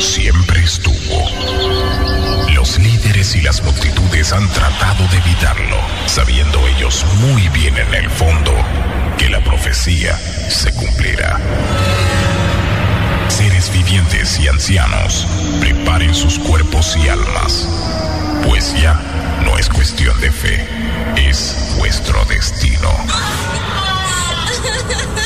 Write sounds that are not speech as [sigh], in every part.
siempre estuvo. Los líderes y las multitudes han tratado de evitarlo, sabiendo ellos muy bien en el fondo que la profecía se cumplirá. Seres vivientes y ancianos, preparen sus cuerpos y almas, pues ya no es cuestión de fe, es vuestro destino.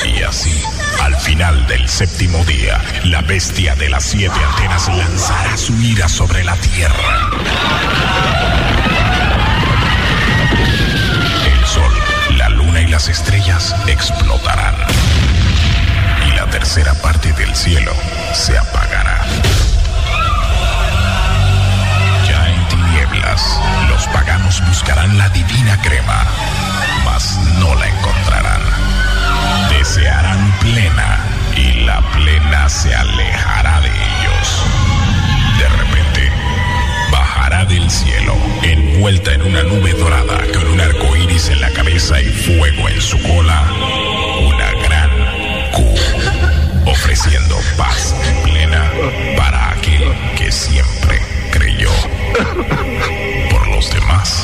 Y así, al final del séptimo día, la bestia de las siete antenas lanzará su ira sobre la tierra. El sol, la luna y las estrellas explotarán. Y la tercera parte del cielo se apagará. Ya en tinieblas, los paganos buscarán la divina crema, mas no la encontrarán. Desearán y la plena se alejará de ellos. De repente, bajará del cielo, envuelta en una nube dorada con un arco iris en la cabeza y fuego en su cola, una gran Q, ofreciendo paz plena para aquel que siempre creyó. Por los demás,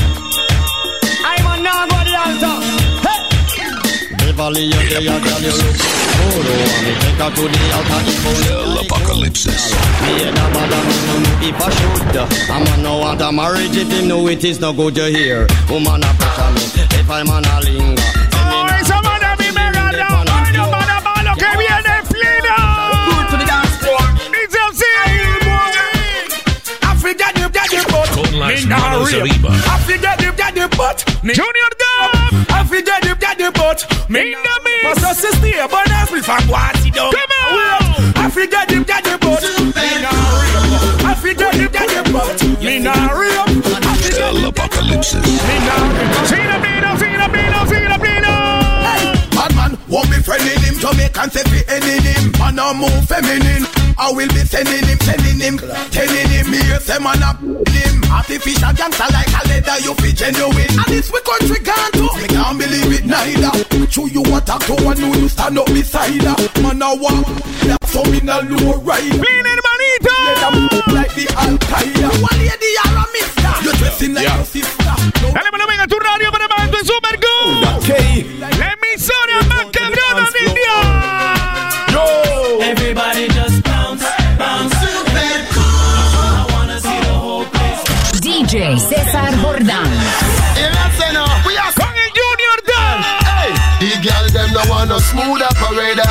Beverly, you say you girl you look good. Oh, me take her to the altar. El apocalipsis. Me and a bother me no know if I should. I'm on no want a marriage if him know it is no good to hear. Woman a pressure me if I'm on a linger. Oh, esa mano mi me ganó. Bueno, mano, mano, que viene pleno. Dice así. Con las manos arriba. Junior I feel dead if dead but me no me. But so stay but I feel from what you do. Come on, I feel dead if dead but me no. I feel dead if dead but me no. I feel apocalypse. Me no. See the beat, oh, see the beat want me friending him, Jamaican say fi ending him. Man a move feminine, I will be sending him, sending him, telling him. Me a say man a him. Artificial gangster like a leather, you fi genuine. And this we country gone to, me can't believe it neither. True you attack to one who you stand up beside her. Man a walk, that's so in a low ride. Bien, hermanito. Yeah, move like the Al Qaeda. One lady are a mister. You're dressing like your sister. No Dale volumen a tu radio para más en Super Good. La emisora más cabrona Con el Junior Dub. The girl them no want no smooth operator.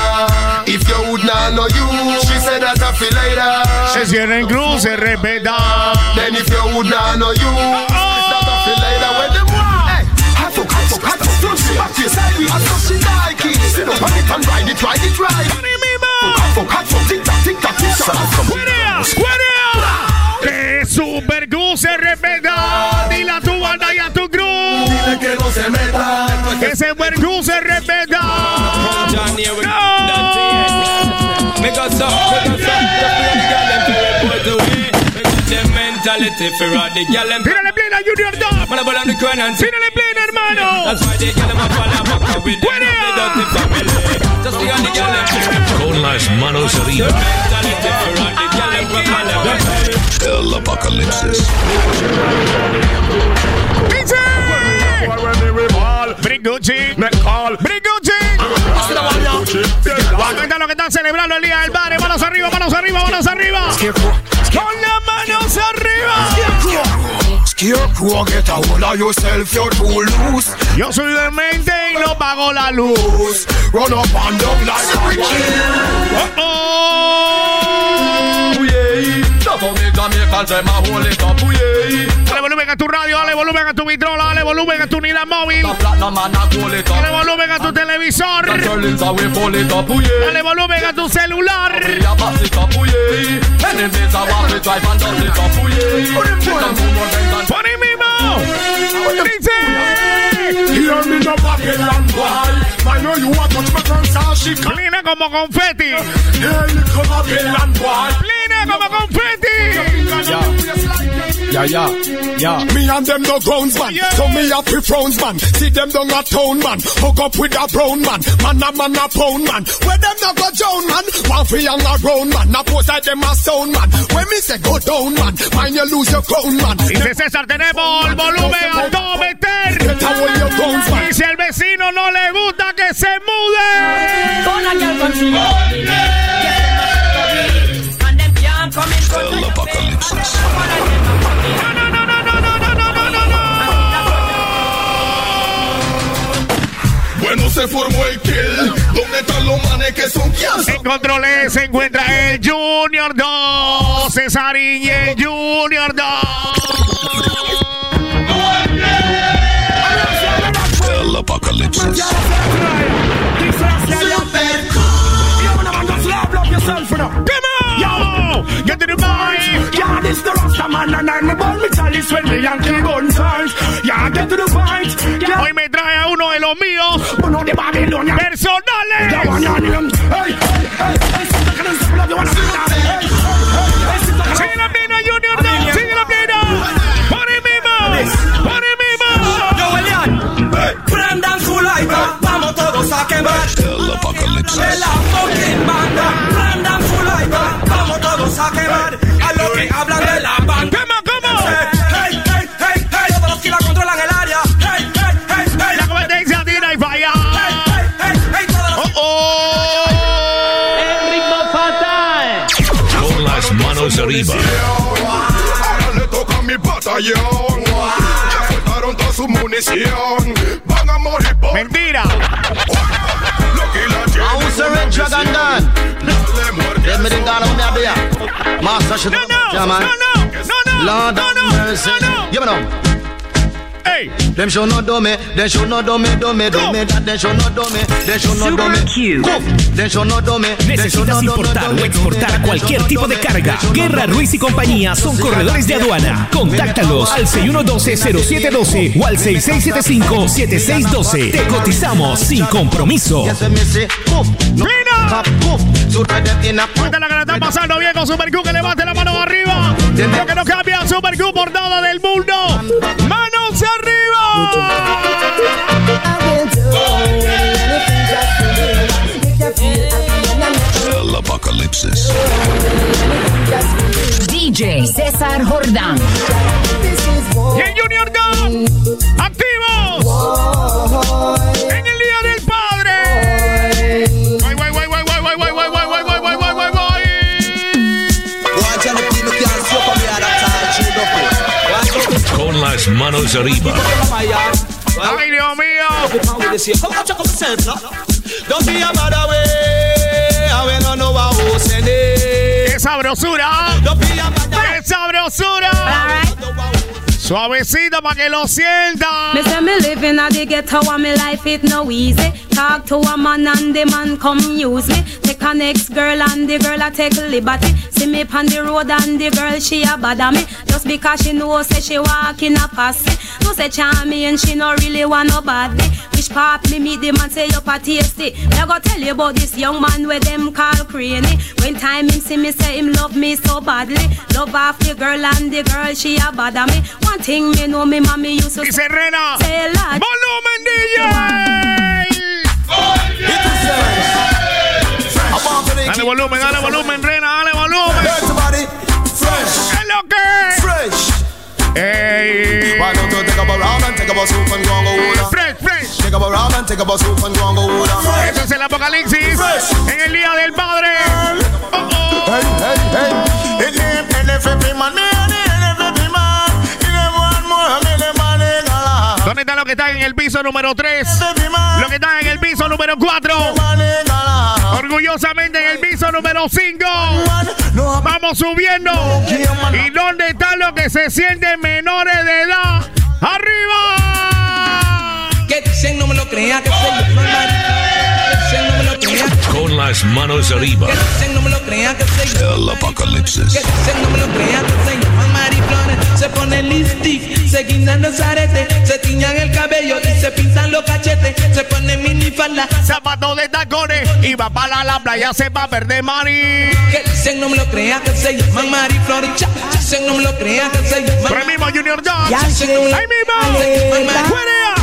If you would not know you, she said that I feel later. Se cierra en cruz, se respeta. Then if you would not know you, that I feel later when them want. Hey, hot fuck, hot fuck, hot fuck, don't see back to your side. I saw she like it. Sit up on it and ride it, ride it, ride. Ni mismo. Hot fuck, hot fuck, tick tock, tick tock, tick tock. ¡Fuera! ¡Fuera! Que Super Good se respeta. Meta. Que Super Good se respeta. Mentality for all the gal them Tírale plena, Junior Dub. Man, I ball on the crown and see Tírale plena, hermano. That's why they gal them a follow back up with them Fuera. the dirty family Just the only gal them Con las manos arriba. Mentality for all the gal them from Alabama El apocalipsis. Dice. Brigucci. Brigucci. Acá está lo que están celebrando el día del padre. Manos arriba, manos arriba, manos arriba. Con las manos arriba. Yo soy demente y no pago la luz. Run up and down like a. Dale volumen a tu radio, dale volumen a tu vitrola, dale volumen a tu unidad móvil, dale volumen a tu televisor, dale volumen a tu celular. Por ahí mismo. Dice. Hear me no bad know you want touch my girl, so she come. Plina como confeti. Hey, boy. Como confeti. Yeah, yeah, yeah. Me and them no grounds man. Yeah. So me pre frowns man. See them down a town man. Hook up with a brown man. Man a man a pound man. Where them no go down man. One free and a grown man. Now pose like them a sound man. When me say go down man. Mind you lose your crown man. Dice César, tenemos el volumen a todo meter. Y si el vecino no le gusta que se mude. Con la El apocalipsis. Bueno, se formó el kill. ¿Dónde están los manes que son En controles se encuentra el Junior 2. Cesarín y el Junior 2. El apocalipsis. Get to the point. Yeah, this the Rasta man and I'm about me chalice when me Yankee gun size. Yeah, get to the point. Yeah. Hoy me trae a uno de los míos. Uno de Babilonia. Personales. Hey, a quemar. El apocalipsis. De la fucking banda. Prendan su lighter. Vamos todos a quemar. A lo que hablan de la banda. ¿Cómo, cómo? Hey, hey, hey, hey. Todos los que la controlan el área. Hey, hey, hey, hey. La competencia tira y falla. Hey, hey, hey, hey. Todos los Oh, Con las manos arriba. Ahora le toca a mi batallón. Ya soltaron toda su munición. Van a morir por Mentira. Master Red Dragon Don. Let me think all of me up here. Master Sugar. No, no, no, no, no, no, Lord no, no, mercy. Give me now. Hey. Them should not do me. They should not do me. Do me. Do me. That they should not do me. They should not do me. They should not do me. ¿Necesitas importar o exportar cualquier tipo de carga? Guerra Ruiz y compañía son corredores de aduana. Contáctalos al 6112-0712 o al 6675-7612. Te cotizamos sin compromiso. Mira. Pop. Goof. So try them in a Cuéntale que le está pasando bien con Super Q, que levante la mano arriba. Lo que no cambia Super Q por nada del mundo. César Jordán. Y el Junior Go, activos en el Día del Padre. Guay, guay, guay, guay, guay, guay, guay, guay, guay, guay, guay, guay, guay, guay. Con las manos arriba. Ay, Dios mío. ¡Qué sabrosura! Don't be a bad ¡Qué sabrosura! Suavecito para que lo sienta. Me say me living at the ghetto and me life it no easy. Talk to a man and the man come use me. Take a next girl and the girl a take liberty. See me on the road and the girl she a bother me. Just because she know say she walk in a posse. No say charmy and she no really want nobody. Which part me meet the man say you a tasty. Me I go tell you about this young man where them call cranny. When time him see me say him love me so badly. Love off the girl and the girl she a bother me. One thing me know me mommy used to Dice Rena. say lad. ¡Volumen DJ! Dale volumen, dale volumen, Rena, dale volumen. Everybody fresh, ¿Qué es lo que? fresh. ¡Ey! Why don't you take a round and take a soup and go and go water? Fresh, fresh. Take a round and take a soup and go and go. Esto es el apocalipsis en el Día del Padre. Oh, oh. Hey, hey, hey. It name NFP man, me and the NFP man. It name one more, me the man in gala. ¿Dónde están los que están en el piso número 3? NFP man, Los que están en el piso número 4. man in gala. Orgullosamente en el piso número 5. No, Vamos subiendo. ¿Y dónde están los que se sienten menores de edad? ¡Arriba! Dicen no me lo crea, que soy dicen no me lo crea, Con las manos arriba. dicen no me lo crea, que soy El apocalipsis. Dicen no me lo crea, que soy mariflones. Se pone lipstick, se guindan los aretes, se tiñan el cabello y se pintan los cachetes. Se pone mini falda. Zapato de tacones y va para la playa, se va a perder mari. Que dicen no me lo crea, que se llama Mari Floricha. Dicen no me lo crea, que se llama. Por el mismo Junior John. Ya. Cuerea, cuerea, cuerea, cuerea.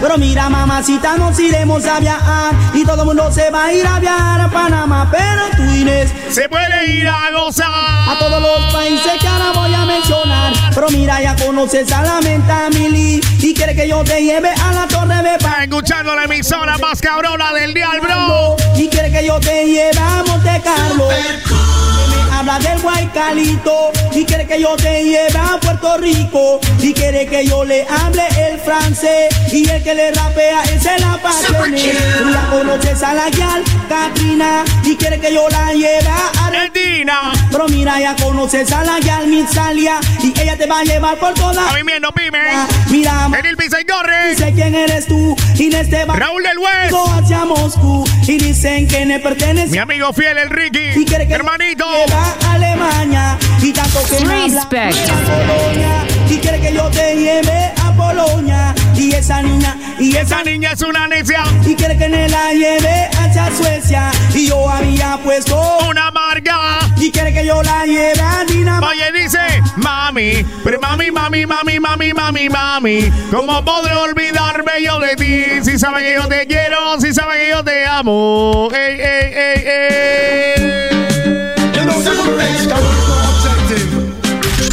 Pero mira, mamacita, nos iremos a viajar y todo el mundo se va a ir a viajar a Panamá. Pero tú, Inés, Se puede ir a gozar. a todos los países que ahora voy a mencionar. Pero mira, ya conoces a la menta Mili y quiere que yo te lleve a la torre de Está escuchando la emisora más cabrona del dial, bro. y quiere que yo te lleve a Monte Carlo. Habla del Guaycalito y quiere que yo te lleve a Puerto Rico y quiere que yo le hable el francés y el que le rapea es el apasioné. Tú la conoces a la guial Katrina y quiere que yo la lleve a Argentina. Pero mira, ya conoces a la guial Mitzalia y ella te va a llevar por toda. Movimiento Pyme. Mira, Enil Pizarre. Sé quién eres tú, Inés te va Raúl del West. hacia Moscú y dicen que me pertenece. Mi amigo fiel, el Ricky. Y quiere que Hermanito. lleva Alemania y tanto que me habla Polonia y quiere que yo te lleve a Polonia y esa niña y Esa niña es una necia. y quiere que me la lleve hacia Suecia y yo había puesto Una marga. y quiere que yo la lleve a Dinamarca Oye, dice, mami, pero mami, mami, mami, mami, mami, mami, ¿cómo podré olvidarme yo de ti? Si sabes que yo te quiero, si sabes que yo te amo. Ey, ey, ey, ey.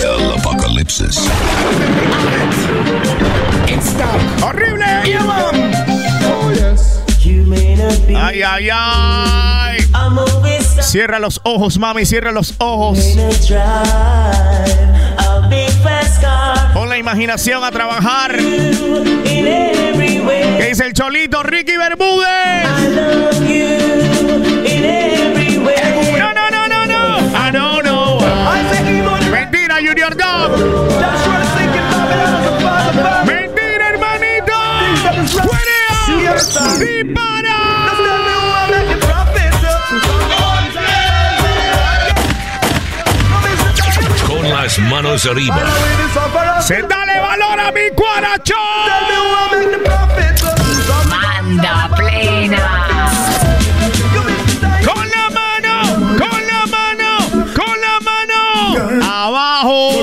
El Apocalipsis. ¡Horrible! Yes. Ay, ay, ay. Cierra los ojos, mami, cierra los ojos. Pon la imaginación a trabajar. ¿Qué dice el cholito Ricky Bermúdez? Junior Dog. Mentira, hermanito. ¡Fuera! ¡Dispara! Con las manos arriba. ¡Se dale valor a mi cuaracho! Manda plena.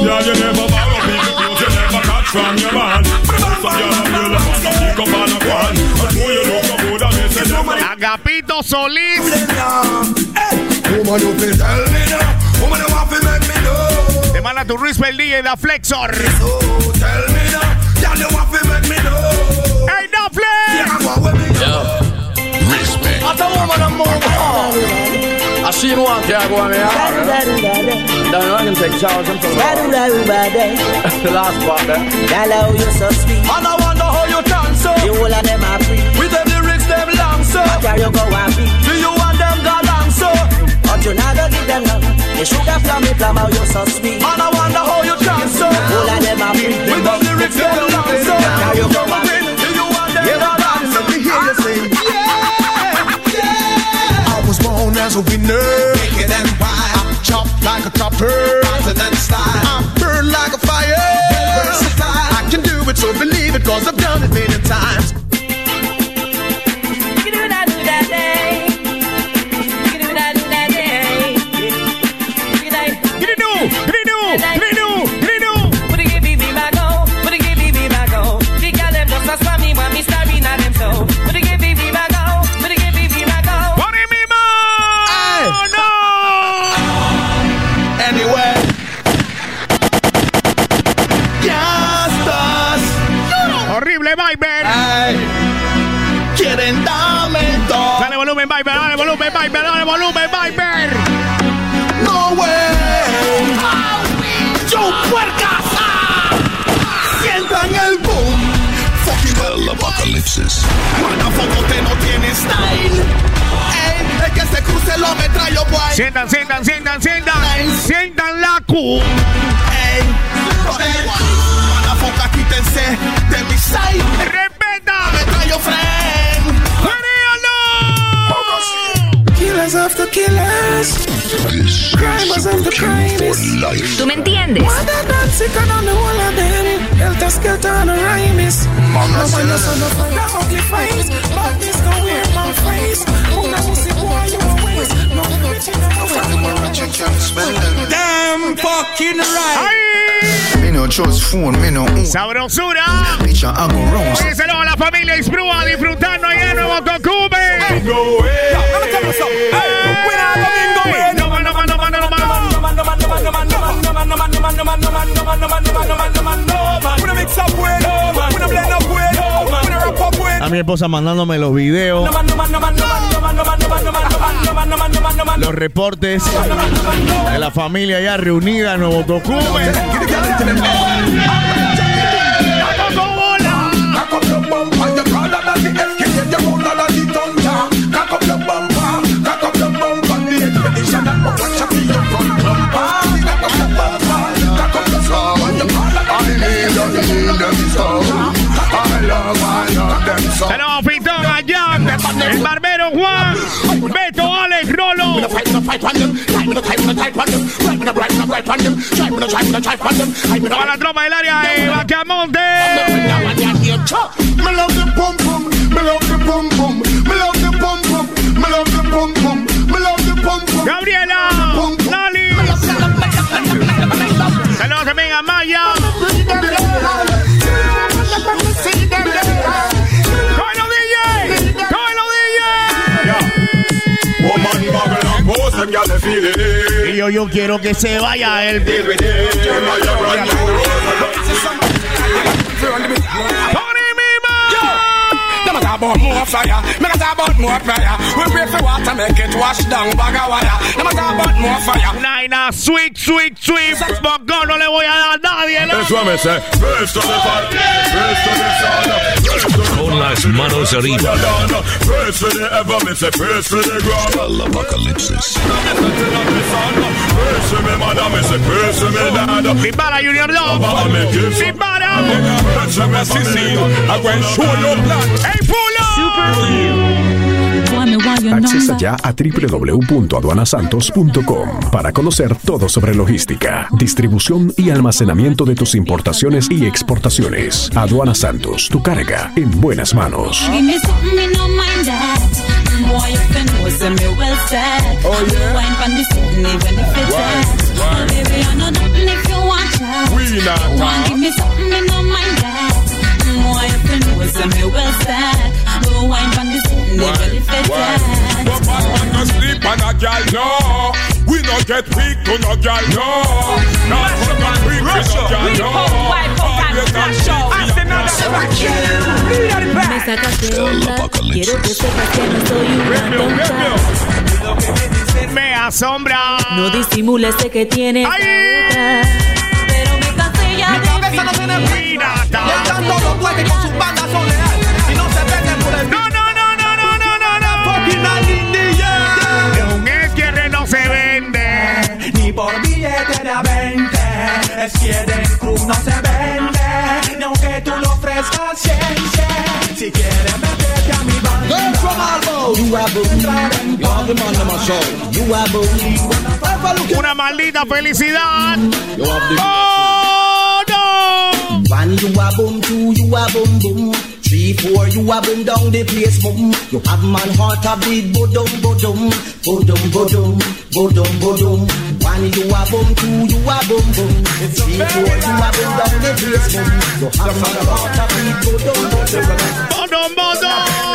¡Abajo! Agapito Solís. Woman, you fi tell me now. Woman, you want fi make me know. Te manda tu respect DJ da Flexor. So tell me now. Girl, you want fi make me know. ¡Hey, da Flex! Yeah, go with me now. Respect. At a woman a move on. [laughs] I see you want to go on me hard. Then I can take charge and follow. The last part there. Hello, you're so sweet. And I wonder how you dance so. You all of them are free. With them lyrics them long so. Can you go be? Do you want them galang so? But you not gonna give them none. The sugar from me plum, how you so sweet. And I wonder how you dance so. All of them are free. With them lyrics them long so. Winner. Wicked and wild. I'm chopped like a chopper. Rotten and style. I'm burned like a fire. Versatile. I can do it, so believe it, cause I've done it many times. Sientan, sientan, sientan, sientan. Sientan la Q. Quítense de mi side. ¡Respeta! Killers killers. Of the crimes. life. ¿Tú me entiendes? Damn fucking right. Me no trust phone, me no own. Sabrosura. Bitch, I go round. Díselo a la familia Isprúa disfrutando ahí en Nuevo Tocube. A mi esposa mandándome los videos, los reportes de la familia ya reunida en Nuevo Tocube. Saludos, Pitón, allá. El barbero Juan. Beto, Alex, Rolo. Para la tropa del área de Bacamonte. Me love the pum pum, me Y yo, yo quiero que se vaya el talk about more fire. Me a talk about more fire. We pray for water, make it wash down bag of wire. Them a talk about more fire. Naina, sweet, sweet, sweet. Bocón no le voy a dar a nadie. ¿no? Eso me sé. Presto de far, presto de sana, Con las manos arriba. Presto de ever, me say presto de ground. Apocalipsis. Presto me mother, me say presto me dad. Dispara, Junior Love. Dispara. Presto me sissy. I went show your plan. ¡Ey, Accesa ya a www.aduanasantos.com para conocer todo sobre logística, distribución y almacenamiento de tus importaciones y exportaciones. Aduana Santos, tu carga en buenas manos. Me well set. No wine from the sitting even if it's that. But bad man no sleep on a gal, no. We no get weak to no no. Weak no no. Me onda. Quiero que sepas que no soy una tonta. Me asombra. No disimules sé que tienes otra. Pirata. Y el tanto lo puede con sus bandas son. Y no se venden por el No, no, no, no, no, no, no, no. Fucking alindilla. Un esquierre no se vende. Ni por billete de a 20. Es que del club no se vende. Ni aunque tú lo ofrezcas ciencia. Si quieres meterte a mi banda. Girl from Albo, you are boo. You are the man of my show. You are boo. Una maldita felicidad. You have the Oh, no. One you a boom, two you a boom boom. Three, four you a boom down the place boom. You have man heart a beat bodum bodum, bodum bodum, bodum bodum. One you a boom, two you a boom boom. Three, four you a boom down the place boom. You have man heart a beat bodum bodum. Bodum, bodum.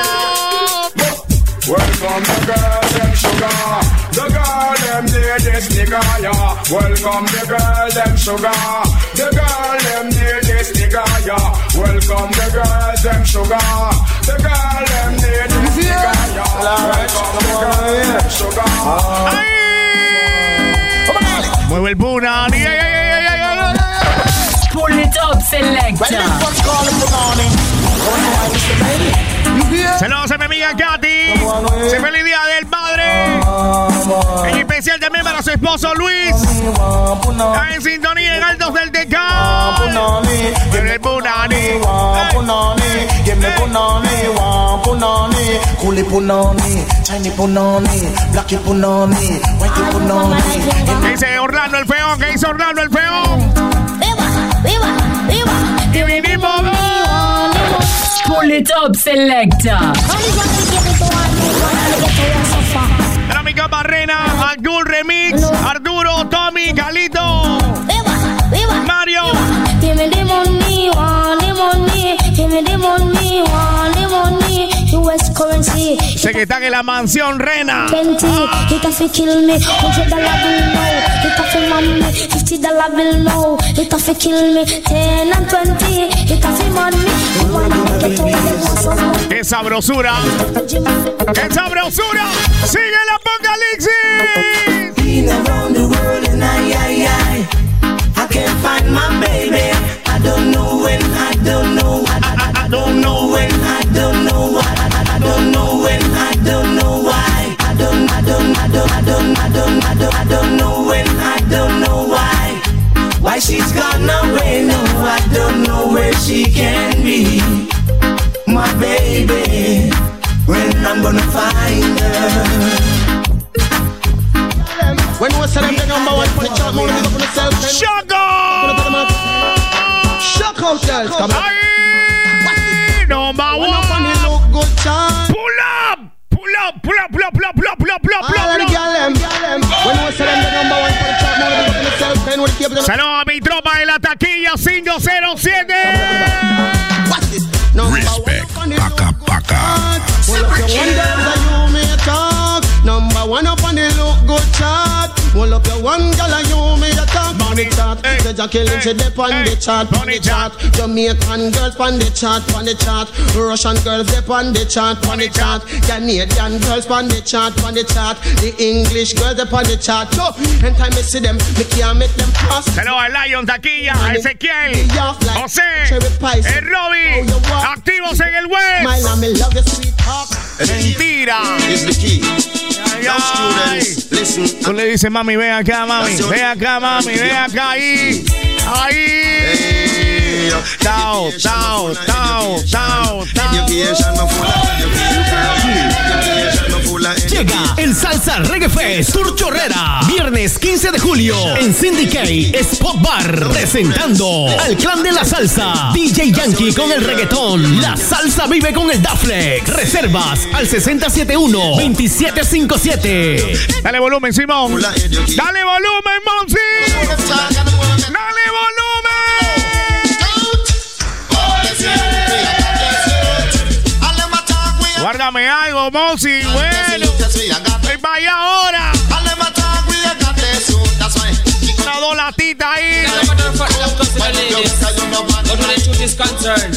Welcome the girls, them sugar. The girl, them need this nigga, yeah. Welcome the girl, them sugar. The girl, them need this nigga, yeah. Welcome the girls, them sugar. The girl, them need this nigga, yeah. Welcome the girls, them sugar. Mueve el puna. Ay, ay, ay, ay, ay, ay, ay. Pull it up, selector. Saludos a mi amiga Katy. Se feliz día del padre. En especial también para su esposo Luis. Está en sintonía en Altos del Tecal. En el Punani. Give me punani, punani, coolie punani, Chinese punani, blacky punani, whitey punani. ¿Qué dice Orlando el feo? ¿Qué dice Orlando el feo? Viva, viva, viva. Y vinimos. Pull it up, selecta. Mi Barrena, Abdul Remix, Arturo, Tommy, Galito. Mario. Sé que están en la mansión Rena. 20, it a fi kill me. Hundred dollar bill now. It a fi man me. Fifty dollar bill now. It a fi kill me. Ten and twenty. It a fi man me. You wanna get away with some ¡Qué sabrosura! ¡Qué sabrosura! ¡Sigue el apocalipsis! Been around the world and I, I, I, I can't find my baby. I don't know when, I don't know, I don't, I don't, I don't, I don't, I don't, know when, I don't know why. Why she's gone away, no, I don't know where she can be. My baby, when I'm gonna find her. When we say them the number one for the chart, more big up on yourself. Shock Shock out, girls. Come on. Number When up on the look good chart. Up! Pull up, pull pull pull pull pull pull Saludos a mi tropa de la taquilla 507. Respect. Paca, paca. Number one up on the look good chart. Well, up your one girl you the chart. Say Jacqueline said they on the chart. On the chart. Jamaican girls on the chart. On the chart. Russian girls they on the chart. On the chart. Canadian girls on the chart. On the chart. The English girls they on the chart. So, anytime I see them, me can't make them pass. Saludos a Lion Taquilla, a Ezequiel, José, el Robby, activos en el web. Mentira. Tú le dices, mami, ven acá, mami, ven acá, mami, ven acá, ahí, ahí. Tao, tao, tao, tao, Education, Llega el Salsa Reggae Fest Tour Chorrera. Viernes 15 de julio en Syndicate Spot Bar. Presentando al clan de la salsa. DJ Yankee con el reggaetón. La salsa vive con el Daflex. Reservas al 671-2757. Dale volumen, Simón. Dale volumen, Monsi. Dale volumen. Guárdame algo, Monsi. Bueno. Ven vaya ahora. Una dos latitas ahí.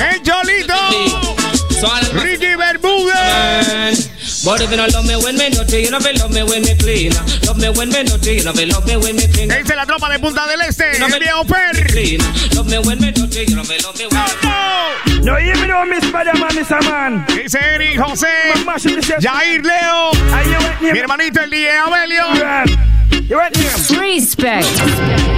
El Cholito. Ricky Bermúdez. But if you don't love me when me dirty, you know you love me when me clean. Love me when me dirty, you know you love me when me clean. Dice la tropa de Punta del Este. No me- El viejo Per. Clean. Love me when me dirty, you know you love me when No, hear me no, Miss Spider-Man, Miss Man. Dice Eric, José, Jair, Leo, mi hermanito el DJ Abelio. Respect.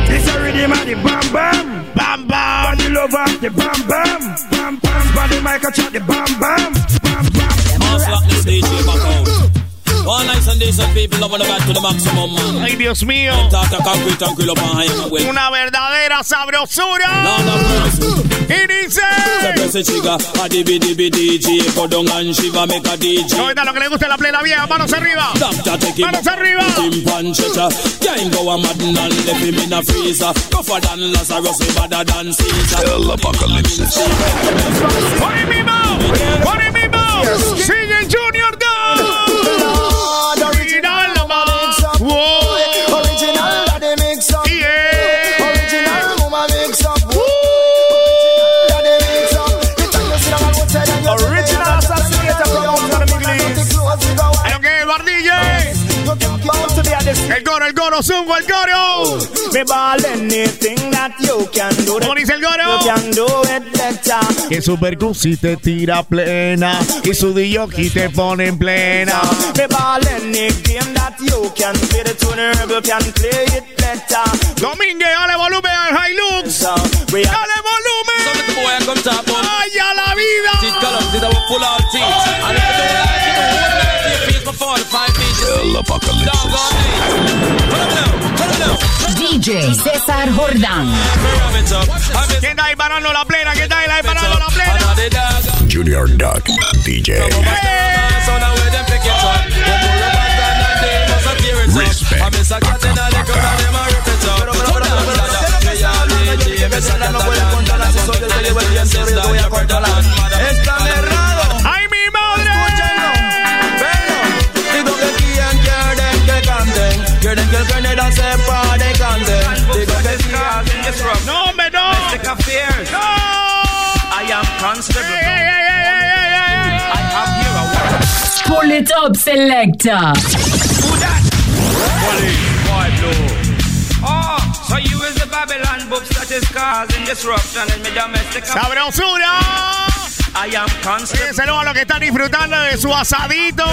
This a rhythm of the bam bam. Bam bam. Body love of the bam bam. Bam bam. Body mic a chat the bam bam. Bam bam. Ay, Dios mío. Una verdadera sabrosura. Y dice. Se press the trigger, a dibi dibi DJ, go down and shiver, make a DJ. No está lo que le gusta la plena vieja. Manos arriba. Manos arriba. El apocalipsis. Por el mismo. Por el. Sigue Junior 2. El coro, el coro, zungo, el coro. Me ball anything that you can do. ¿Cómo dice el coro? You can do it better. Que su percusi te tira plena y su DJ te pone en plena. Me ball any game that you can play. The tuner can play it better. Domínguez, dale volumen al Hilux. Dale volumen. Ay, a la vida. apocalypse. DJ César Jordán. ¿Qué la plena? ¿Qué la plena? Junior Duck, DJ. Respect. Pull it up, selector. Oh, so you is the Babylon books that is causing disruption in my domestic ¡Sabrosura! Saludos a los que están disfrutando de su asadito,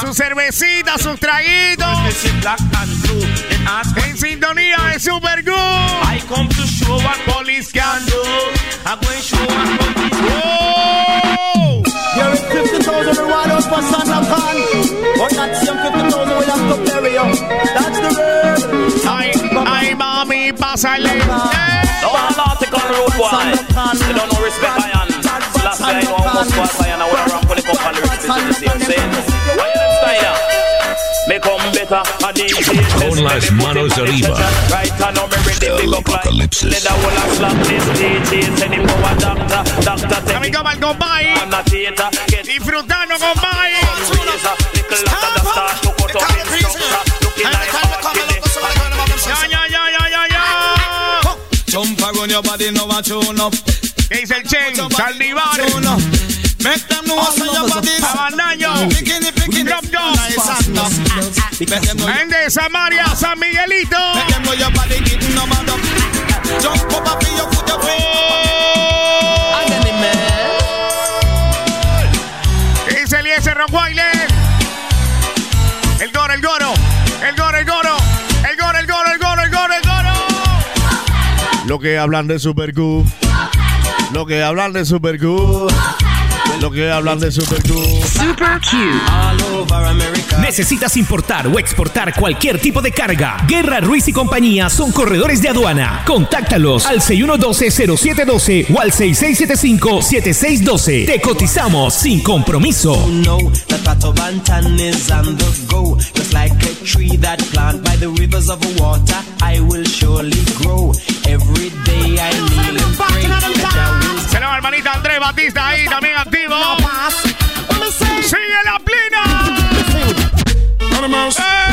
su cervecita, sus traguitos. En sintonía de Super Good. I come to show what police can do. I'm going to show what police Whoa! You're 50,000 reward out for Santa Con. But that same 50,000 we have to bury you. That's the word. Ay, ay, mami, pásale. No one article road boy. You don't know respect I am. Last guy I know how much boss I am. I wanna run for the cup and the rest is the same thing. Why you them style? Me come better. A DJ Con las manos arriba. Right now me ready to go fly. Let the whole of slap this DJ. Send him go a doctor. Doctor take Amigo el compay. Disfrutando, compay. ¿Qué dice el Chen? Saldivar. Make them know what's on your body. Abandaño. It, picking Drop know Gente de Samaria, San Miguelito. Make them know your body getting no up. Jump up up in your foot, your ¿Qué dice Eliezer Rockweiler? El goro, el goro. El goro, el goro. El goro, el goro, el goro, el goro, el goro. Lo que hablan de Super Q. Lo que hablan de Super Q. Lo que hablan de Super Q. Super Q. ¿Necesitas importar o exportar cualquier tipo de carga? Guerra Ruiz y compañía son corredores de aduana. Contáctalos al 6112-0712 o al 6675-7612. Te cotizamos sin compromiso. Saludos, hermanita Andrés Batista ahí también activo. Sigue la plena. Animals. Well, a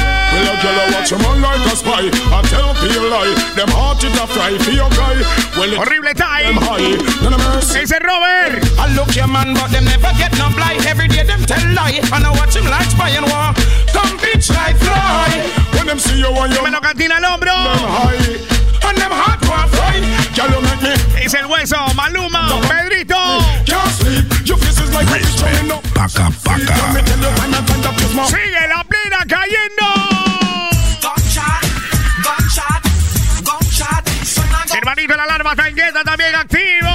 girl a watch a man like a spy. I tell people lie. Them heart it a fry for your guy. Well, it Horrible time. them high. None of mercy. Ese Robert. I look your man, but them never get no blind. Every day them tell lie, and I watch him like spy and war. Come bitch like fly. When them see you on your Me lo cantina al hombro. them high. And them heart want fly. Girl, you make me Es el hueso. Maluma. Pedrito. can't sleep. Your face is like a fish. Paca, me paca. tell you, find a find a kiss, mom. Sigue la plena cayendo. Hermanito la alarma tangueta también activo.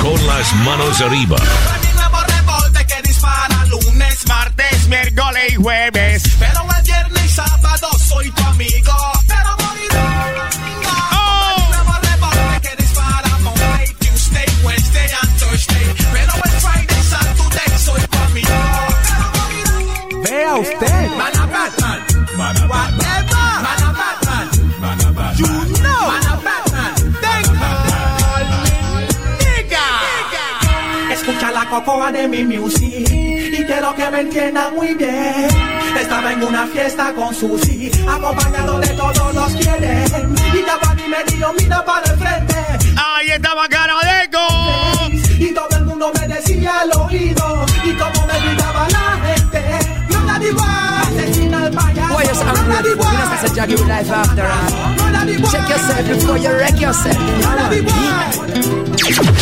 Con las manos arriba. Mi nuevo revólver que dispara lunes, Martes, miércoles y jueves. pero el cocoa de mi music y quiero que me entiendan muy bien. Estaba en una fiesta con Susi, acompañado de todos los quieren. Y Dabani me dio mira para el frente. Ahí estaba Caradeco. Y todo el mundo me decía al oído. Boy, you're so no la ungrateful. digo, You know, such a jaggy life after all. no la digo, Check yourself before you wreck yourself. no la digo.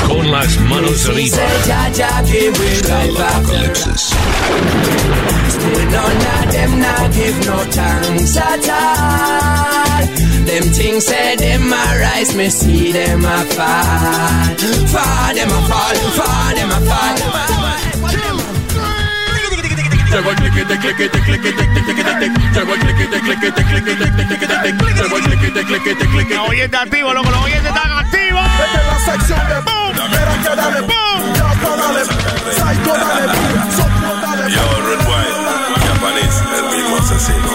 Con las manos She arriba. said, Jaja give we life after Still none of them not give no thanks at all. Them things say them a rise, me see them a fall. Fall them a fall, fall them a fall. Llegó el cliquete, cliquete, cliquete, cliquete, Llegó el cliquete, cliquete, cliquete, cliquete, Llegó el cliquete, cliquete, cliquete. Los oyentes activos, loco, los oyentes están activos. Esta es la sección de boom. Que dale boom. Chapa dale, psycho dale, boom. Soplo dale. Yo, Red White, japonés, el mismo asesino.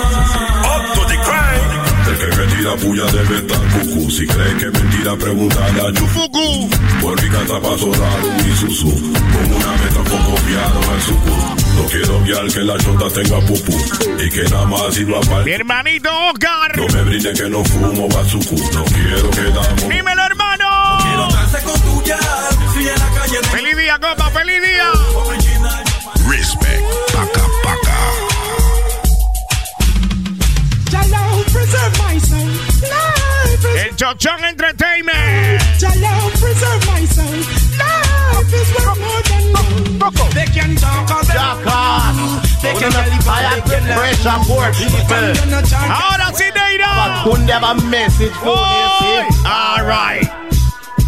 Up to the crime. El que me tira puya debe estar cucú. Si cree que es mentira, pregúntale a Yufuku. Por mi casa paso raro mi susu. Con una meta con copiado al. No quiero guiar que la chota tenga pupú. Y que nada más sirva para Mi hermanito Oscar. No me brinde que no fumo bazuku. No quiero que damos. Dímelo, hermano. Quiero darse con tu yal. Si en la calle de Feliz día, copa, feliz día. Respect. Paca, paca. Jalo, preserve my soul. Life is El Chochón Entertainment. Coco. They can talk all they want. They can tell live they can pressure poor people. How does it they know? But couldn't have a message for me. All right.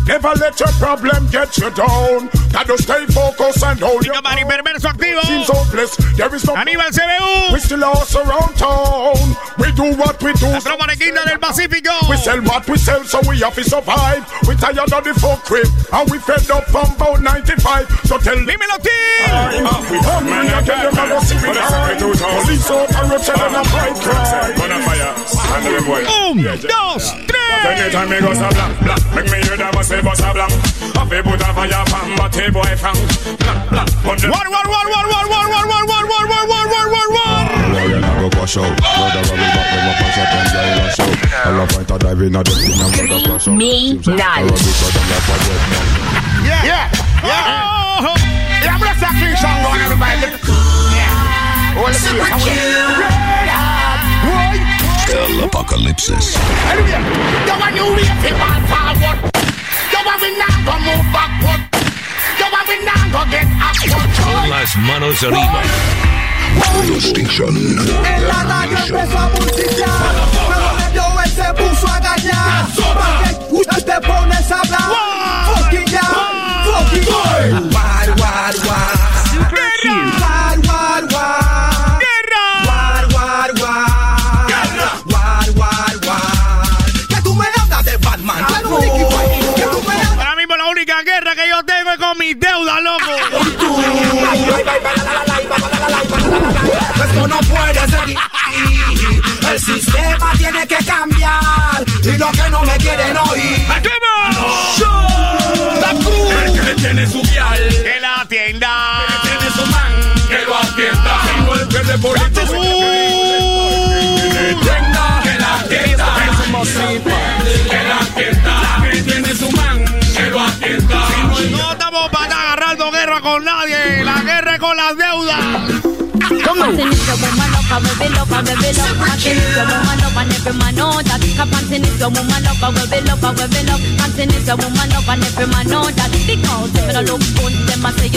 Never let your problem get you down. Gotta stay focused and hold your Mari Perverso activo. Seems hopeless. There is no Aníbal CBU. We still also around town. We do what we do. La tropa del Pacífico. We sell what we sell, so we have to survive. We tired of the folk crib, and we fed up from about 95. So tell me, Dímelo, Tim. we hungry and tell them I go see we die. Police operation and a fight cry. Un, dos, tres. Anytime me go so blank, blank Make me hear them a say bust a blank Have a put a fire pan But a boy fang Blank, blank One War, war, war, war, war, war, war, war, war, war, war, war, war, war, war. Lion I go crash out. Brother I will back them up and shot them down and shout. All I fight a dive in a death in a brother crash out. Me Seems like not. a rubbish, so them like a dead man. Yeah, yeah, yeah. Oh, Yeah, I'm gonna start clean song on everybody. Yeah. All the place. El Apocalipsis. Anyway, you want you wait for forward. You want we not go move backward. You want we not go get upward. Con las manos arriba. Radio Station. En la radio empezó a multiplicar. Pero medio se puso a gallar. Porque usted Esto no puede seguir. El sistema tiene que cambiar. Y lo que no me quieren oír. La cruz. El que tiene su vial. Que la tienda. Tiene su man. Que lo atienda. Tengo el que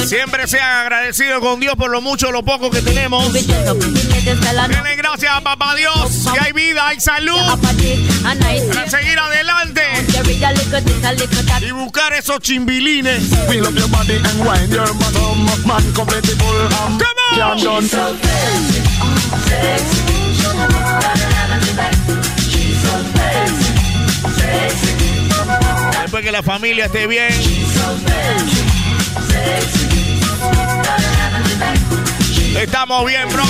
Siempre sea agradecido con Dios por lo mucho, lo poco que tenemos. Denle gracias a papá Dios, que hay vida, hay salud. Para seguir adelante. Y buscar esos chimbilines. Come on. Después que la familia esté bien. Estamos bien, bro.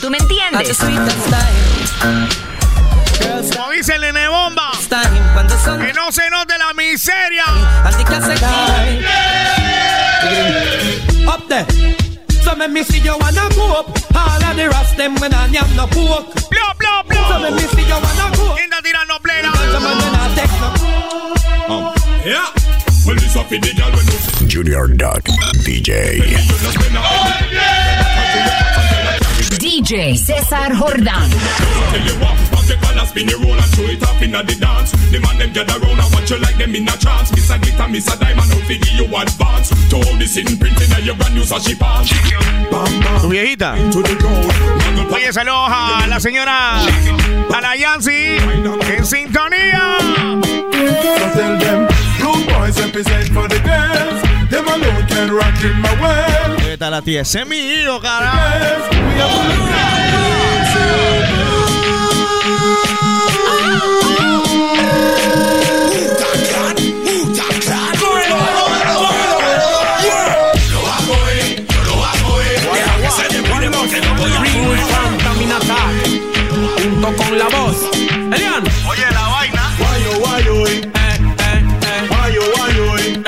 Tú me entiendes. Como dice el nene bomba, que no se note la miseria. Up there. So me me see you wanna go up. All of the rest them when I am no poke. Bla, bla, So me bla. me see you wanna go up. ¿Quién está tirando plena? So me when I take no. Yeah Well, this up in the girl when you Junior Duck DJ. DJ César Jordán. Take a last spin the roll and throw it in the dance. The man them gather round and watch you like them in a trance. Miss a glitter, miss a diamond, out for give you advance. To all this in printing and your brand new sashi pants. Tu viejita. Oye, saludos a la señora, a la Yancy, en sintonía. Tell them, rude boys represent for the girls. Them alone can rock in my world. ¿Qué tal la tía? Ese es mi hijo, carajo. Contamina Attack, junto con la voz. Elian. Oye, la vaina. Guayo, guayo, eh. Guayo, guayo, eh.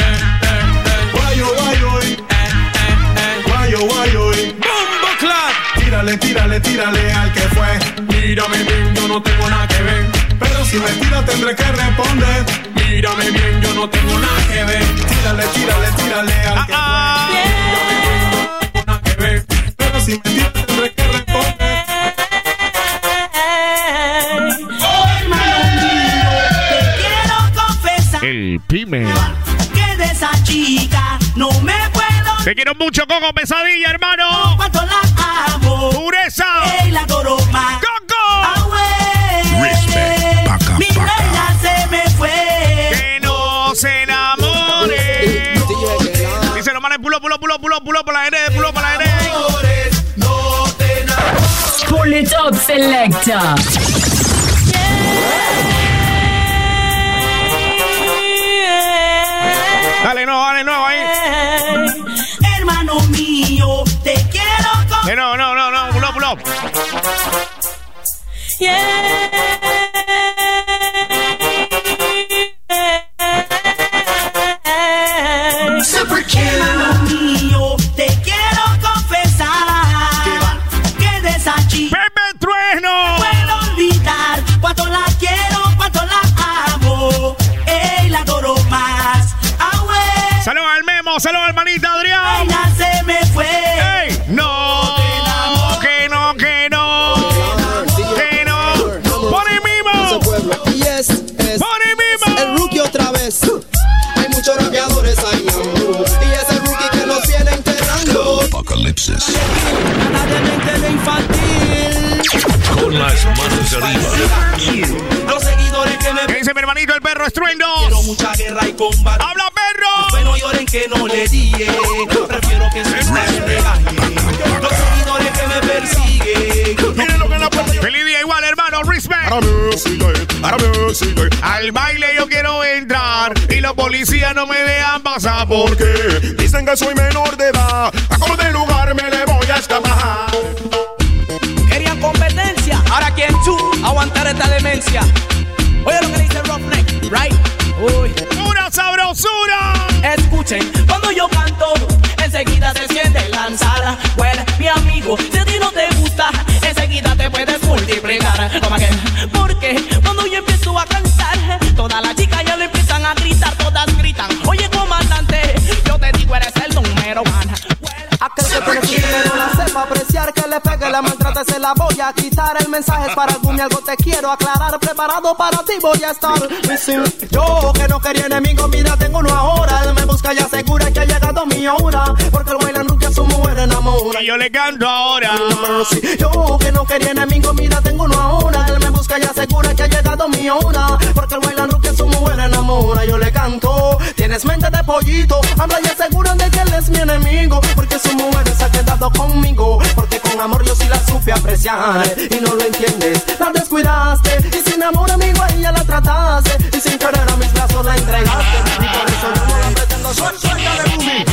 Guayo, guayo, eh. Guayo, guayo, eh. Bombo Clap. Tírale, tírale, tírale al que fue. Mírame bien, yo no tengo nada que ver. Pero si me tira tendré que responder. Mírame bien, yo no tengo nada que ver. Tírale, tírale, tírale al que fue. Mírame bien, yo no tengo nada que ver. Pero si me tira El pyme. que de esa chica no me puedo Te quiero mucho, Coco Pesadilla, hermano. cuánto la amo. Pureza. Ey, la adoro más. ¡Coco! Respect, paca, Mi paca. reina se me fue. Que no se enamore. Dice los manes, pulo, pulo, pulo, pulo, pulo por la N, pulo por la N. Pull it up, selector. Saludos al Memo, saludos al manita Adrián. Con las manos arriba. Los seguidores que me ¿Qué dice mi hermanito el perro estruendo? quiero mucha guerra y combate. ¡Habla, perro! Bueno, lloren que no le dije. Prefiero que se me regañe. Los seguidores que me persiguen. Miren lo que la puerta Feliz día igual, hermano, respect. Al baile yo quiero entrar y los policías no me dejan pasar porque Porque dicen que soy menor de edad. A como de lugar me le voy a escapar. Quien tú aguantar esta demencia. Oye lo que dice Roughneck, right? Uy. pura sabrosura. Escuchen, cuando yo canto, enseguida se siente lanzada. Bueno, mi amigo, si a ti no te gusta, enseguida te puedes multiplicar. Porque cuando yo empiezo a cantar, todas las chicas ya le empiezan a gritar, todas gritan. Oye, comandante, yo te digo, eres el número one. Aquel que tiene dinero la sepa apreciar, que le pegue, le maltrate, se la voy a quitar. El mensaje es para algún y algo te quiero aclarar. Preparado para ti voy a estar. Yo que no quería enemigo, mira, tengo uno ahora. Él me busca y asegura que ha llegado mi hora. Porque el bailan nunca a su mujer enamora. Y yo le canto ahora. Yo que no quería enemigo, mira, tengo uno ahora. Él me busca y asegura que ha llegado mi hora. Porque el bailan que su mujer enamora. Yo le canto, tienes mente de pollito. Habla y asegura de que él es mi enemigo. Porque su mujer se ha quedado conmigo. Porque con amor yo sí la supe apreciar. Y no lo entiendes, la descuidaste. Y sin amor, amigo, a ella la trataste. Y sin querer a mis brazos la entregaste. Y por eso yo no la pretendo. Suéltale, Bumi.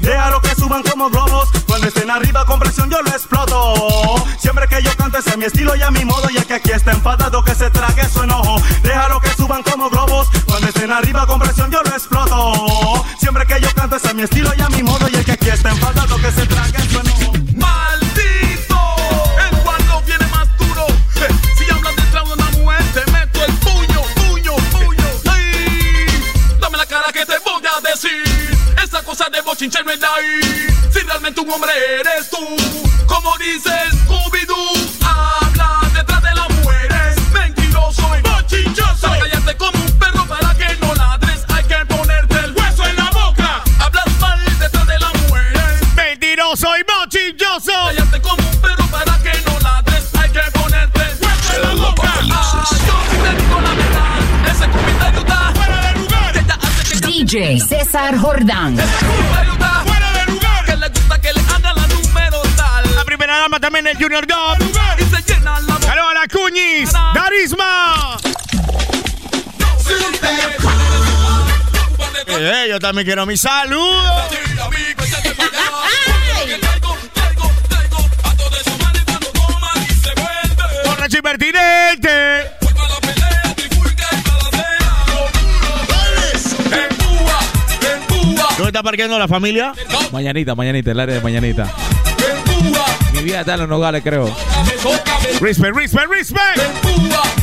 Déjalo que suban como globos. Cuando estén arriba con presión yo lo exploto. Siempre que yo cante es mi estilo y a mi modo. Y el que aquí está enfadado que se trague su enojo. Déjalo que suban como globos. Cuando estén arriba con presión yo lo exploto. Siempre que yo cante es mi estilo y a mi modo. Y el que aquí está enfadado que se trague su enojo. bochinche no es ahí. Si realmente un hombre eres tú, como dices, Scooby-Doo, habla detrás de las mujeres. Mentiroso y bochinchoso. Cállate como un perro para que no ladres. Hay que ponerte el hueso en la boca. Hablas mal detrás de las mujeres. Mentiroso y bochinchoso. Cállate como un perro para que no ladres. Hay que ponerte el hueso en la boca. Ah, Ese comentario está fuera de lugar. DJ César Jordán. También el Junior boca. Saludos a la Cuñis. Darisma. Eh, yo también quiero mi saludo. Borracho impertinente. ¿Dónde está parqueando la familia? Mañanita, mañanita, el área de mañanita. Mi vida está en los nogales, creo. Respect, respect, respect.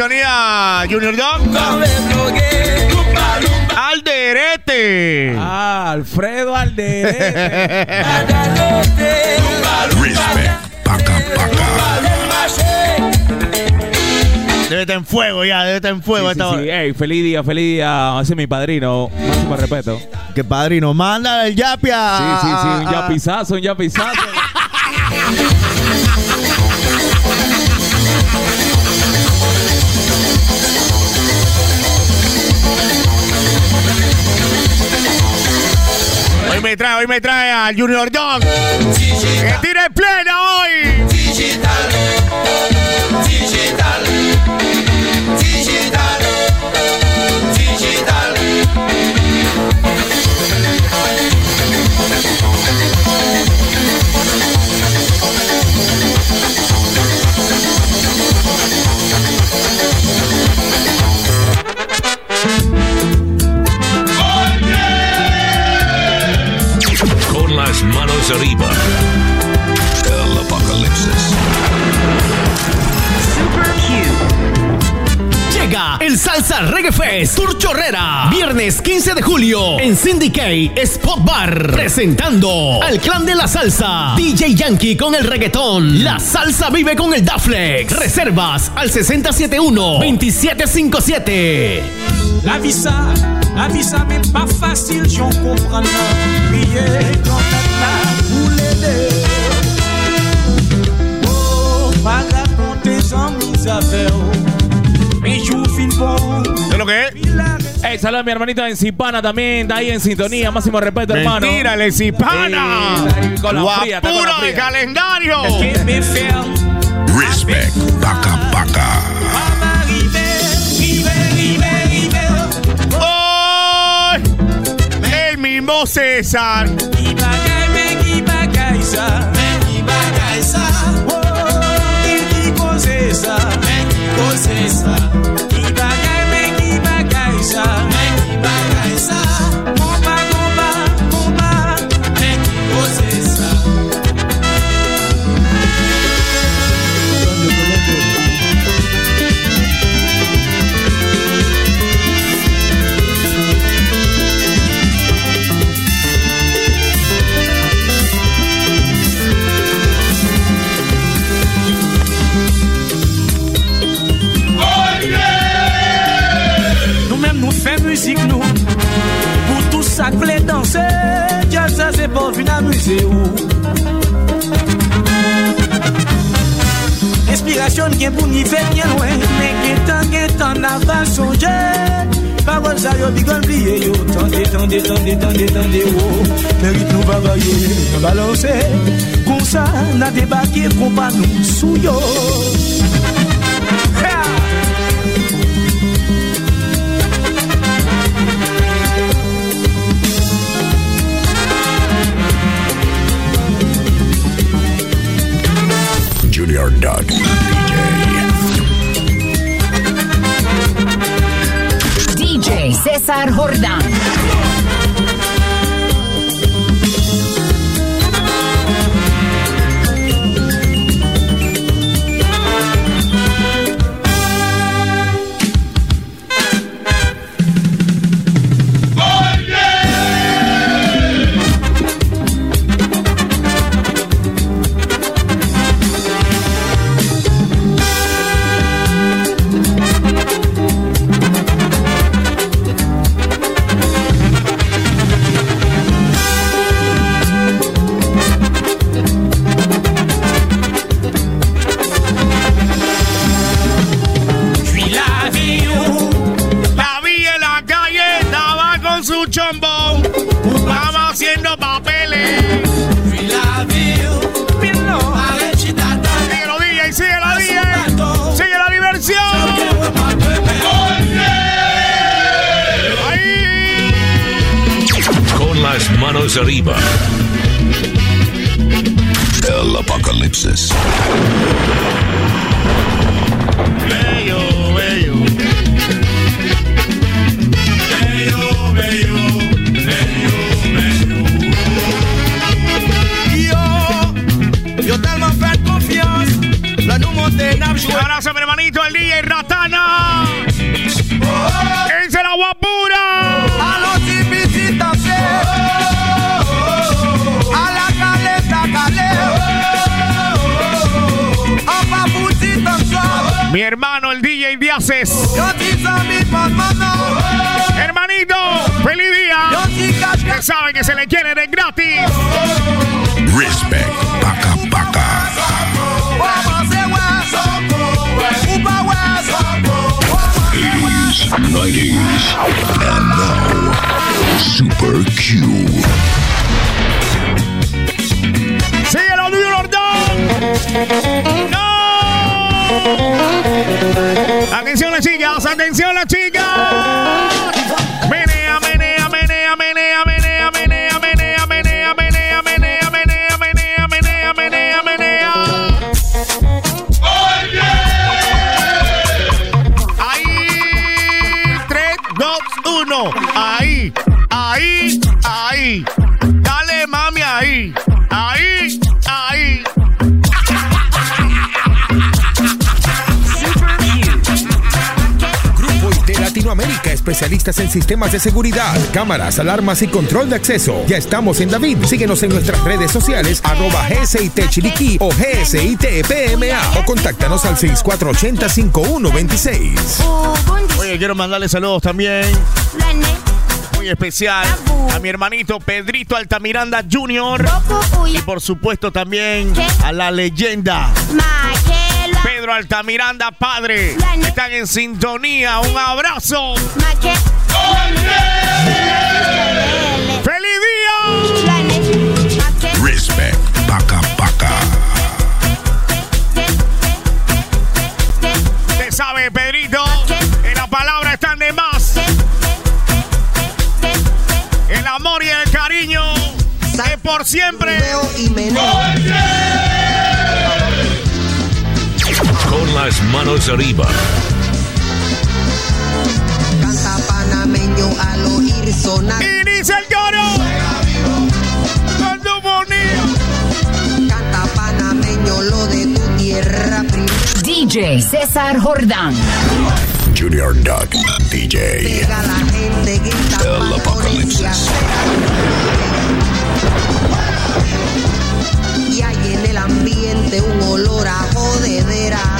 Sintonía Junior Dog. Alderete. Ah, Alfredo Alderete. Debe estar en fuego ya, debe estar en fuego Sí, esta sí, hora. sí. Ey, feliz día, feliz día. Ese es mi padrino. Máximo respeto. Que padrino, manda el yapia. Sí, sí, sí. Un Ah, yapizazo, un yapizazo. [laughs] Hoy me trae, hoy me trae al Junior Dog. Que tire plena hoy. Digital. Arriba. El apocalipsis. Llega el Salsa Reggae Fest Tour Chorrera. Viernes 15 de julio en Syndicate Spot Bar. Presentando al clan de la salsa. DJ Yankee con el reggaetón. La salsa vive con el Daflex. Reservas al 671-2757. La vie ça, la ça même pas facile, j'en comprends la Oh. ¿Qué es lo que es? Ey, saludos a mi hermanito en Cipana también. Está ahí en sintonía. Máximo respeto, hermano. Con la Guapura de calendario. Respect. Paca, paca. ¡Ay! El mismo César. Nous Misyon gen pou ni fe gen wen Men gen tan gen tan avan sonje Parol sa yo bigon pliye yo. Tande, tande, tande, tande, tande yo oh. Merit nou bavaye, balanse Kon sa nan debake kompa nou sou yo DJ César Jordán. 80s, 90s, and now, Super. ¡No! Atención las chicas, atención las chicas. Especialistas en sistemas de seguridad, cámaras, alarmas y control de acceso. Ya estamos en David. Síguenos en nuestras redes sociales, arroba GSIT Chiriquí o GSIT PMA o contáctanos al 6480-5126. Oye, quiero mandarle saludos también. Muy especial a mi hermanito Pedrito Altamiranda Jr. Y por supuesto también a la leyenda Pedro Altamiranda, padre. Están en sintonía. Un abrazo. ¡Feliz día! Respect. Paca, paca. Te sabe, Pedrito. En la palabra están de más. El amor y el cariño es por siempre. Con las manos arriba. Canta panameño al oír sonar. Y dice el coro. Bonito. Canta panameño lo de tu tierra. DJ César Jordán. Junior Duck DJ. La gente grita El apocalipsis. y hay en el ambiente un olor a jodedera.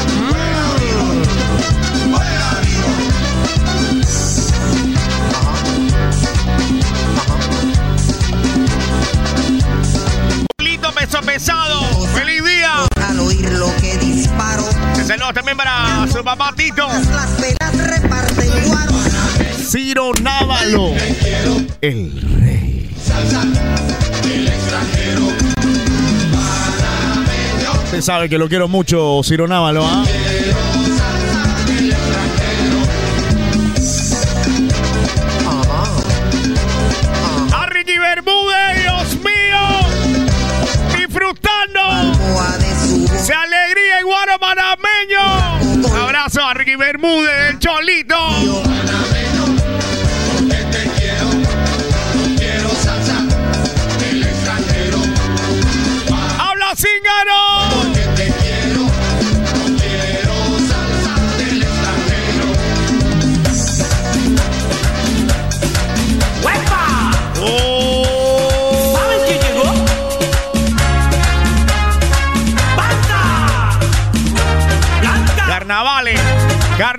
Pesado. ¡Feliz día! Al oír lo que disparo, Saludos también para su papá Tito. las velas reparten guaro. Ciro Návalo. El rey. Usted sabe que lo quiero mucho, Ciro Návalo, ¿ah? A Se alegría y guaro panameño. Un abrazo a Ricky Bermúdez, el Cholito.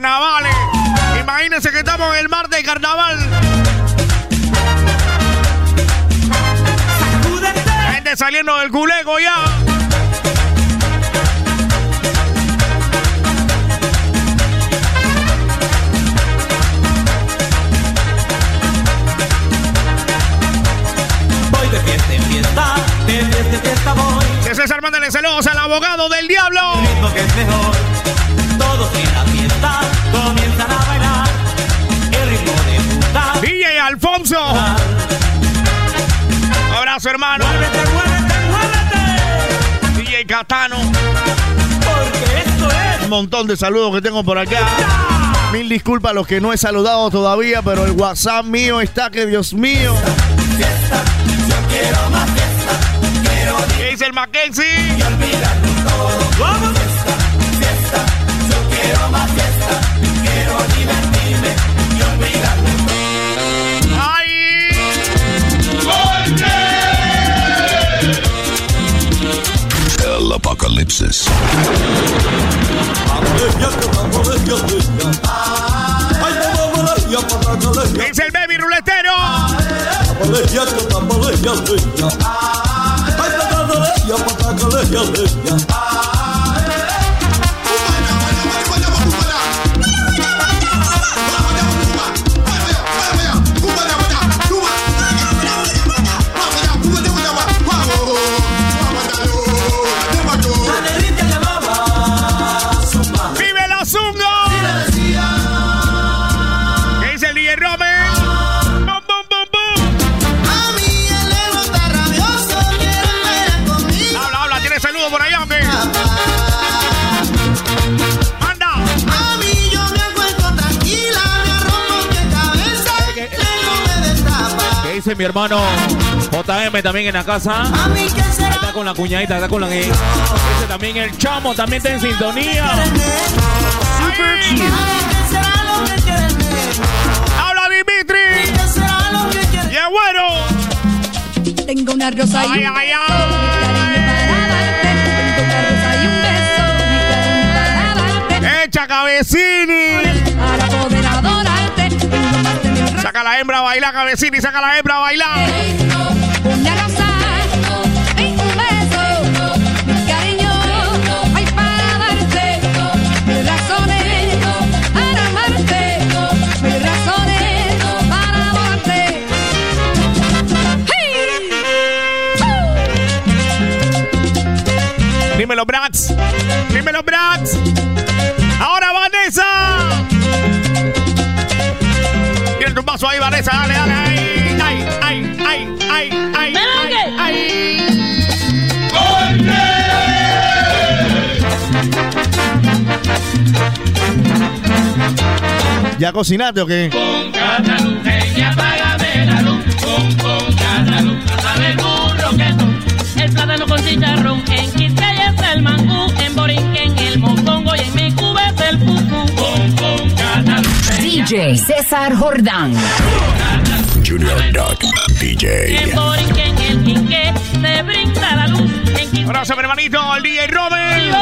carnavales. Imagínense que estamos en el mar de carnaval. Gente saliendo del culego ya. Voy de fiesta en fiesta, de fiesta en fiesta voy. Que César, mándale celos al abogado del diablo. Que es mejor. Abrazo, hermano. DJ Catano. Porque esto es. Un montón de saludos que tengo por acá. Mil disculpas a los que no he saludado todavía, pero el WhatsApp mío está que Dios mío. Quiero más fiesta. Quiero ¿Qué dice el Mackenzie? Vamos. Fiesta. Apocalipsis. ¿Qué dice el baby ruletero? Dice mi hermano JM también en la casa? Está con la cuñadita, está con la Dice también el chamo, también está en sintonía. ¡Habla, Dimitri! ¿Qué será lo que quieren ¡Y es bueno! Tengo una rosa y ¡Ay, un ay, beso, cariño para darte. Saca la hembra a bailar, cabecini, saca la hembra a bailar. Una rosa y un beso, mi cariño, hay para darte. Mil razones para amarte, mil razones para adorarte. ¡Hey! Dímelo, Brax. Dímelo. Tu paso ahí, Vanessa. Dale, dale. Ay, ay, ay, ay, ay, ay. ay, ay. ¿Ya cocinaste o qué? Con Cataluña, págame la luz. Con, con Cataluña, sabe el burro que tú. El plátano con chicharrón, en DJ César Jordán. Junior Duck En DJ. Borinquen el quinqué se brinda la luz, en Quisqueya Abrazo, hermanito, el DJ Robert.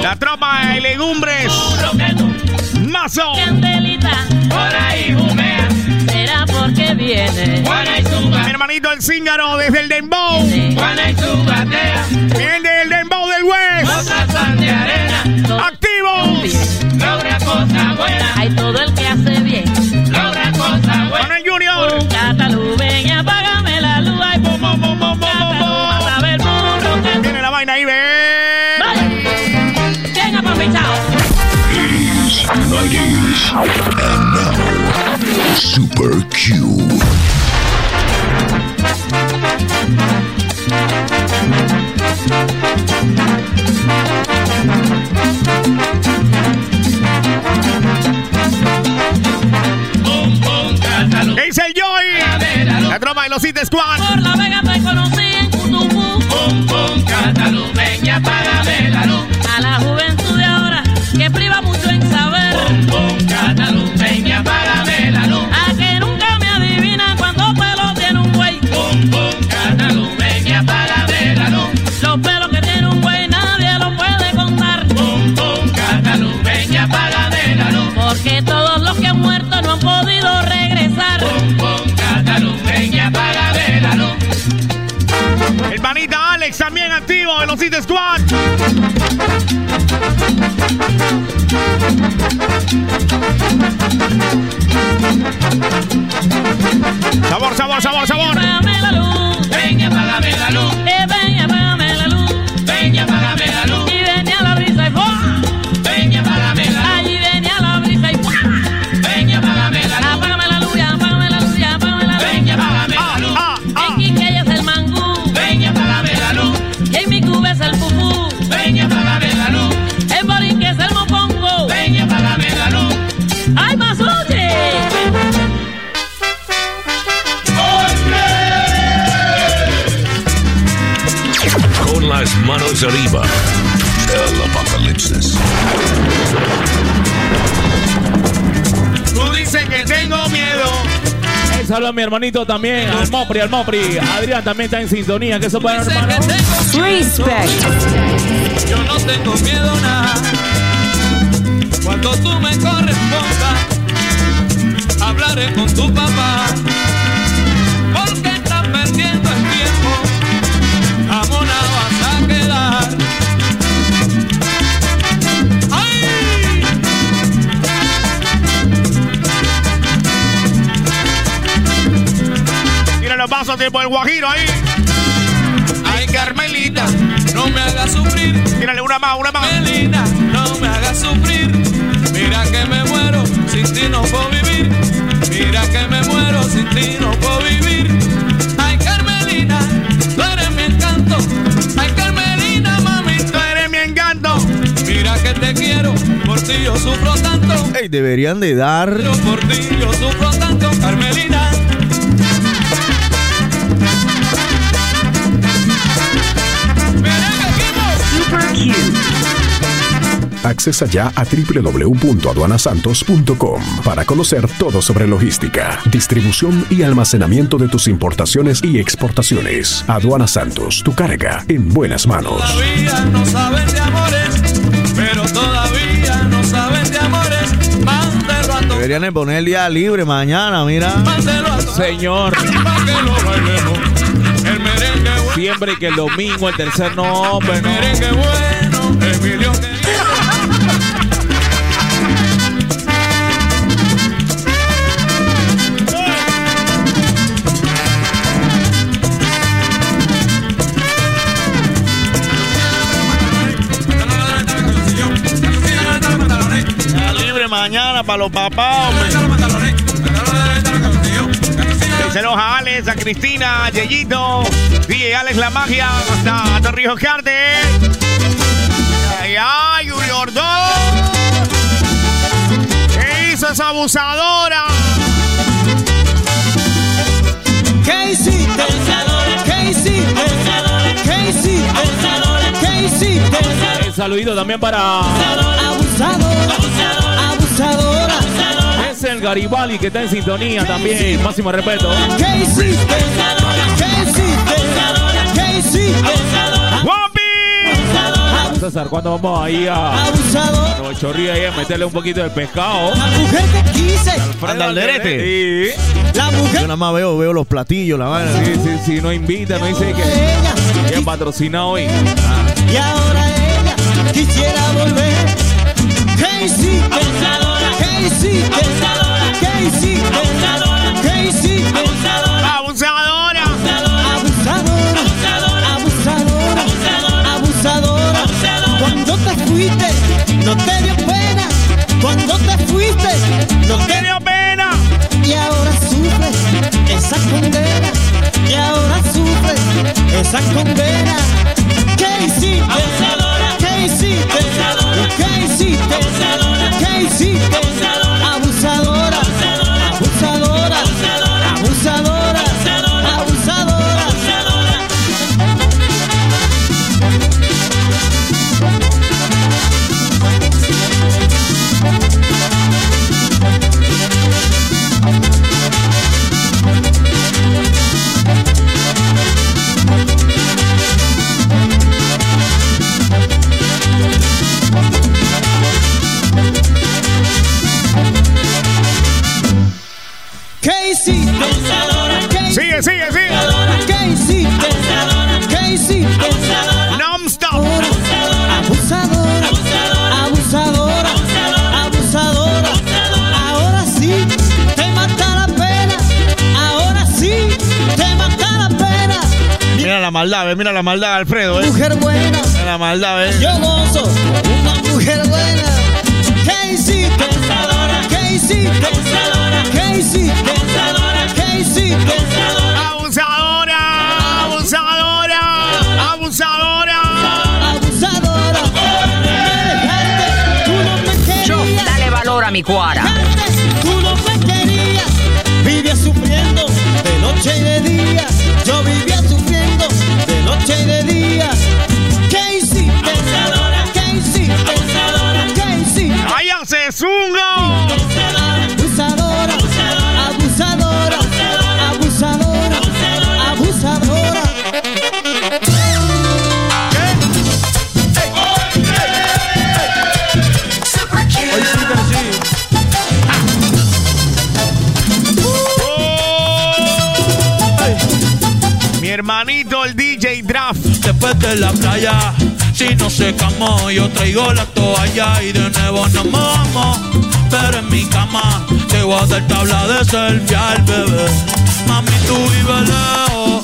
La tropa de legumbres. Mazo. Candelita, Por ahí porque viene. Y Mi hermanito, el cíngaro desde el Dembow. Y. Viene del Dembow del West. De arena. ¡Activos! Logra cosas buenas. Hay todo el que hace bien. Logra cosas Con buenas. el Junior. Un Cataluña, apágame la luz. Ay, bom, bom, el. Viene la vaina ahí, ve. ¿Quién ha aprovechado? 90s. And now, Super Q. Con, con Cataluña. ¿Qué dice el Joy? La tropa de los City Squad. Por la vega te conocí en Cutubú. Con, con Cataluña, págame la luz. A la juventud de ahora que priva mucho en saber. Con Cataluña, los City Squad. Sabor, sabor, sabor, sabor. Arriba. El apocalipsis. Tú dices que tengo miedo. Saludos a mi hermanito también, al Mopri, al Mopri. Adrián también está en sintonía, que eso para hermano. Respect. Yo no tengo miedo nada. Cuando tú me correspondas, hablaré con tu papá. Pasos tipo el guajiro ahí. Ay, Carmelita, no me hagas sufrir. Tírale una más, una más. Carmelita, no me hagas sufrir. Mira que me muero, sin ti no puedo vivir. Mira que me muero, sin ti no puedo vivir. Ay, Carmelina, tú eres mi encanto. Ay, Carmelina, mami, Tú eres mi encanto. mira que te quiero. Por ti yo sufro tanto. Ey, deberían de dar. Yo por ti yo sufro tanto, Carmelina. Accesa ya a www.aduanasantos.com para conocer todo sobre logística, distribución y almacenamiento de tus importaciones y exportaciones. Aduana Santos, tu carga en buenas manos. Todavía no saben de amores, pero todavía no saben de amores. Mándelo a Deberían de poner el día libre mañana, mira. Mándelo a Señor, pa' que lo bailemos. El merengue bueno, siempre que el domingo, el tercer nombre, el no. Mañana para los papás, hombre. A Alex, a Cristina, a Yeyito, DJ Alex La Magia, hasta Torrijos Carte. Ay, ay, Yuri Ordón. ¿Qué hizo esa abusadora? ¿Qué hiciste? ¿Qué hiciste? ¿Qué hiciste? ¿Qué hiciste? El saludito también para abusadora. es el Garibaldi que está en sintonía también. Máximo respeto. ¿Qué hiciste? ¿Qué hiciste? ¿Qué hiciste? ¡Guapi! César, ¿cuándo vamos ahí a. Nuevo ahí a meterle un poquito de pescado? La mujer que quise. Anda al derete. Sí, La Yo mujer nada más veo, veo los platillos, la vaina. sí, sí, sí, no invita, no dice que, ella. que han patrocinado hoy. Y ahora ella quisiera volver. ¿Qué hiciste? ¿Qué hiciste? ¿Qué hiciste? ¿Qué hiciste? ¡Abusadora! Abusadora, abusadora, abusadora. Cuando te fuiste, no te dio pena. Cuando te fuiste, no ¡Me te dio pena! Y ahora sufres esa condena. Y ahora sufres esa condena. ¿Qué hiciste? ¿Qué hiciste? ¿Qué hiciste? ¿Qué hiciste? Abusadora. Hiciste? ¿Qué Sigue, sigue, sigue. ¿Qué hiciste? ¿Qué hiciste? Non-stop. Abusadora, abusadora, abusadora. Ahora sí te mata la pena. Ahora sí te mata la pena. Mira la maldad, ve, mira la maldad, Alfredo, eh. Mujer buena, Mira la maldad, eh. yo gozo. Una mujer buena. ¿Qué hiciste? ¿Qué hiciste? ¿Qué hiciste? Abusadora, abusadora, abusadora. Abusadora. Yo, dale valor a mi cuara. Tú no me querías, vivía sufriendo de noche y de día. Yo vivía sufriendo de noche y de día. ¿Qué hiciste? Abusadora, ¿qué hiciste? Abusadora, ¿qué hiciste? Hermanito, el DJ Draft. Después de la playa, si no secamos, yo traigo la toalla y de nuevo nos mojamos. Pero en mi cama, te voy a dar tabla de selfie al bebé. Mami, tú vives lejos,